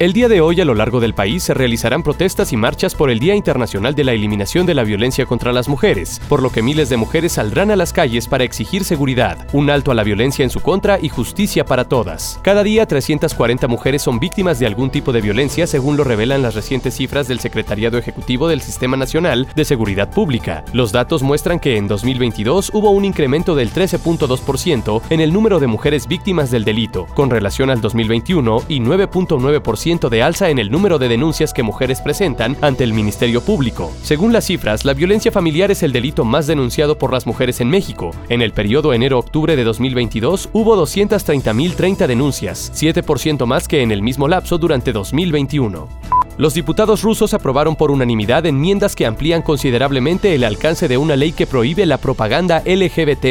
El día de hoy a lo largo del país se realizarán protestas y marchas por el Día Internacional de la Eliminación de la Violencia contra las Mujeres, por lo que miles de mujeres saldrán a las calles para exigir seguridad, un alto a la violencia en su contra y justicia para todas. Cada día 340 mujeres son víctimas de algún tipo de violencia según lo revelan las recientes cifras del Secretariado Ejecutivo del Sistema Nacional de Seguridad Pública. Los datos muestran que en 2022 hubo un incremento del 13.2% en el número de mujeres víctimas del delito, con relación al 2021 y 9.9% de alza en el número de denuncias que mujeres presentan ante el Ministerio Público. Según las cifras, la violencia familiar es el delito más denunciado por las mujeres en México. En el periodo enero-octubre de 2022 hubo 230.030 denuncias, 7% más que en el mismo lapso durante 2021. Los diputados rusos aprobaron por unanimidad enmiendas que amplían considerablemente el alcance de una ley que prohíbe la propaganda LGBT.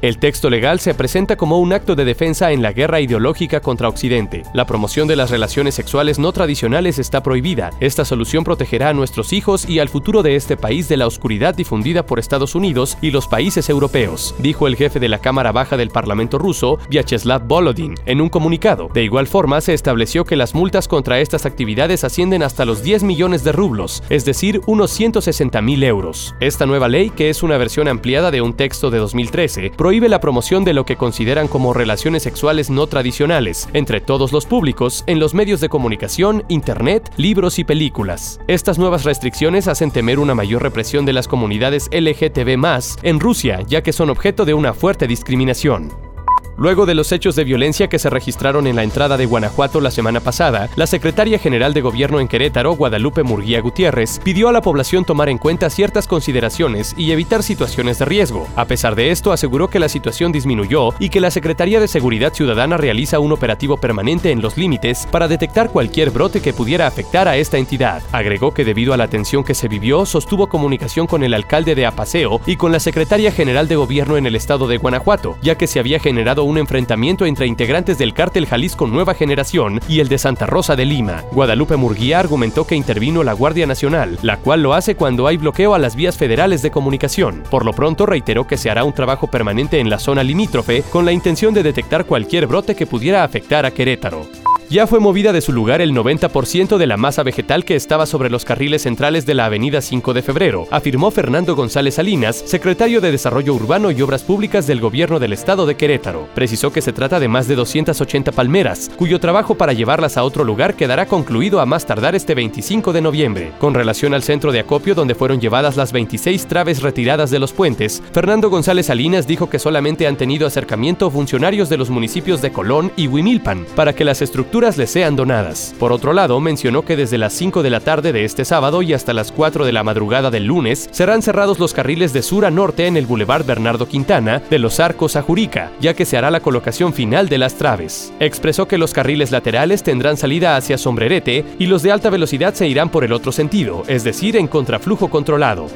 El texto legal se presenta como un acto de defensa en la guerra ideológica contra Occidente. La promoción de las relaciones sexuales no tradicionales está prohibida. Esta solución protegerá a nuestros hijos y al futuro de este país de la oscuridad difundida por Estados Unidos y los países europeos, dijo el jefe de la Cámara Baja del Parlamento ruso, Vyacheslav Volodin, en un comunicado. De igual forma, se estableció que las multas contra estas actividades ascienden hasta los 10 millones de rublos, es decir, unos 160 mil euros. Esta nueva ley, que es una versión ampliada de un texto de 2013, prohíbe la promoción de lo que consideran como relaciones sexuales no tradicionales entre todos los públicos en los medios de comunicación, internet, libros y películas. Estas nuevas restricciones hacen temer una mayor represión de las comunidades LGTB en Rusia, ya que son objeto de una fuerte discriminación. Luego de los hechos de violencia que se registraron en la entrada de Guanajuato la semana pasada, la secretaria general de Gobierno en Querétaro, Guadalupe Murguía Gutiérrez, pidió a la población tomar en cuenta ciertas consideraciones y evitar situaciones de riesgo. A pesar de esto, aseguró que la situación disminuyó y que la Secretaría de Seguridad Ciudadana realiza un operativo permanente en los límites para detectar cualquier brote que pudiera afectar a esta entidad. Agregó que debido a la tensión que se vivió, sostuvo comunicación con el alcalde de Apaseo y con la secretaria general de Gobierno en el estado de Guanajuato, ya que se había generado un enfrentamiento entre integrantes del cártel Jalisco Nueva Generación y el de Santa Rosa de Lima. Guadalupe Murguía argumentó que intervino la Guardia Nacional, la cual lo hace cuando hay bloqueo a las vías federales de comunicación. Por lo pronto reiteró que se hará un trabajo permanente en la zona limítrofe con la intención de detectar cualquier brote que pudiera afectar a Querétaro. Ya fue movida de su lugar el 90% de la masa vegetal que estaba sobre los carriles centrales de la Avenida 5 de Febrero, afirmó Fernando González Salinas, secretario de Desarrollo Urbano y Obras Públicas del Gobierno del Estado de Querétaro. Precisó que se trata de más de 280 palmeras, cuyo trabajo para llevarlas a otro lugar quedará concluido a más tardar este 25 de noviembre. Con relación al centro de acopio donde fueron llevadas las 26 traves retiradas de los puentes, Fernando González Salinas dijo que solamente han tenido acercamiento funcionarios de los municipios de Colón y Huimilpan para que las estructuras le sean donadas. Por otro lado, mencionó que desde las 5 de la tarde de este sábado y hasta las 4 de la madrugada del lunes serán cerrados los carriles de sur a norte en el Boulevard Bernardo Quintana, de Los Arcos a Jurica, ya que se hará la colocación final de las traves. Expresó que los carriles laterales tendrán salida hacia Sombrerete y los de alta velocidad se irán por el otro sentido, es decir, en contraflujo controlado.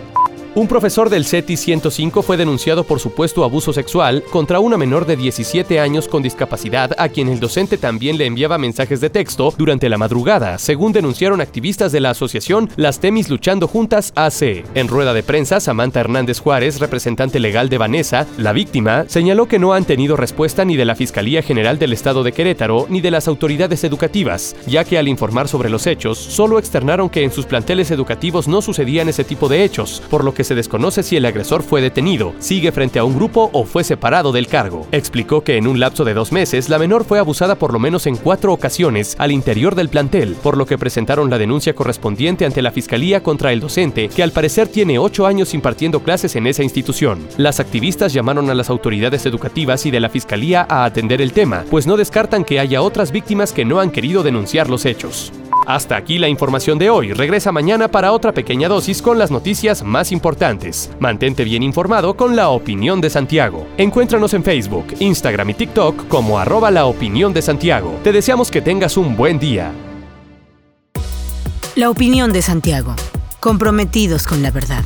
Un profesor del CETI 105 fue denunciado por supuesto abuso sexual contra una menor de 17 años con discapacidad a quien el docente también le enviaba mensajes de texto durante la madrugada, según denunciaron activistas de la asociación Las Temis Luchando Juntas AC. En rueda de prensa, Samantha Hernández Juárez, representante legal de Vanessa, la víctima, señaló que no han tenido respuesta ni de la Fiscalía General del Estado de Querétaro ni de las autoridades educativas, ya que al informar sobre los hechos, solo externaron que en sus planteles educativos no sucedían ese tipo de hechos, por lo que se desconoce si el agresor fue detenido, sigue frente a un grupo o fue separado del cargo. Explicó que en un lapso de dos meses la menor fue abusada por lo menos en cuatro ocasiones al interior del plantel, por lo que presentaron la denuncia correspondiente ante la Fiscalía contra el docente, que al parecer tiene ocho años impartiendo clases en esa institución. Las activistas llamaron a las autoridades educativas y de la Fiscalía a atender el tema, pues no descartan que haya otras víctimas que no han querido denunciar los hechos. Hasta aquí la información de hoy. Regresa mañana para otra pequeña dosis con las noticias más importantes. Mantente bien informado con la opinión de Santiago. Encuéntranos en Facebook, Instagram y TikTok como arroba la opinión de Santiago. Te deseamos que tengas un buen día. La opinión de Santiago. comprometidos con la verdad.